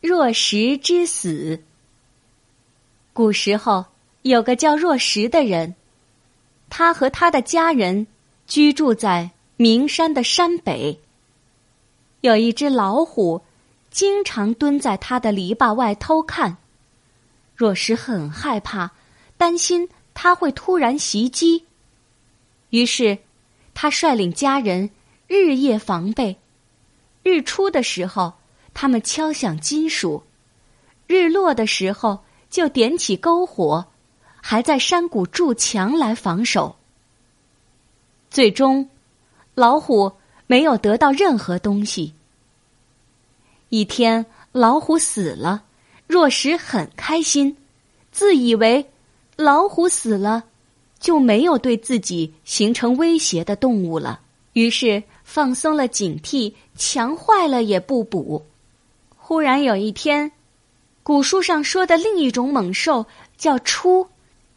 若石之死。古时候有个叫若石的人，他和他的家人居住在名山的山北。有一只老虎，经常蹲在他的篱笆外偷看。若石很害怕，担心他会突然袭击，于是他率领家人日夜防备。日出的时候，他们敲响金属；日落的时候，就点起篝火，还在山谷筑墙来防守。最终，老虎没有得到任何东西。一天，老虎死了，若石很开心，自以为老虎死了，就没有对自己形成威胁的动物了，于是。放松了警惕，墙坏了也不补。忽然有一天，古书上说的另一种猛兽叫猪，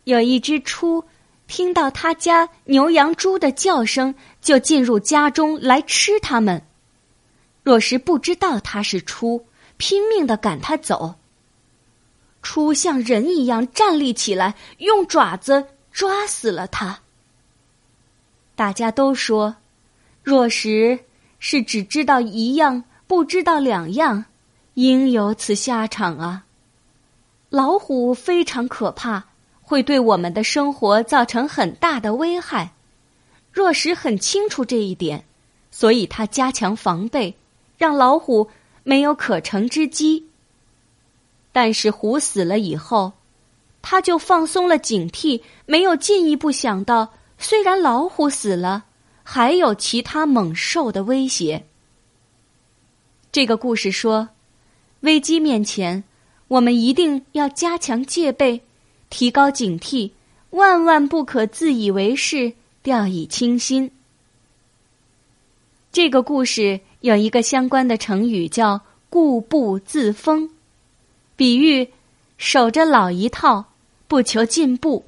有一只猪听到他家牛羊猪的叫声，就进入家中来吃它们。若是不知道它是猪，拼命的赶它走。猪像人一样站立起来，用爪子抓死了它。大家都说。若实是只知道一样，不知道两样，应有此下场啊！老虎非常可怕，会对我们的生活造成很大的危害。若石很清楚这一点，所以他加强防备，让老虎没有可乘之机。但是虎死了以后，他就放松了警惕，没有进一步想到，虽然老虎死了。还有其他猛兽的威胁。这个故事说，危机面前，我们一定要加强戒备，提高警惕，万万不可自以为是，掉以轻心。这个故事有一个相关的成语叫“固步自封”，比喻守着老一套，不求进步。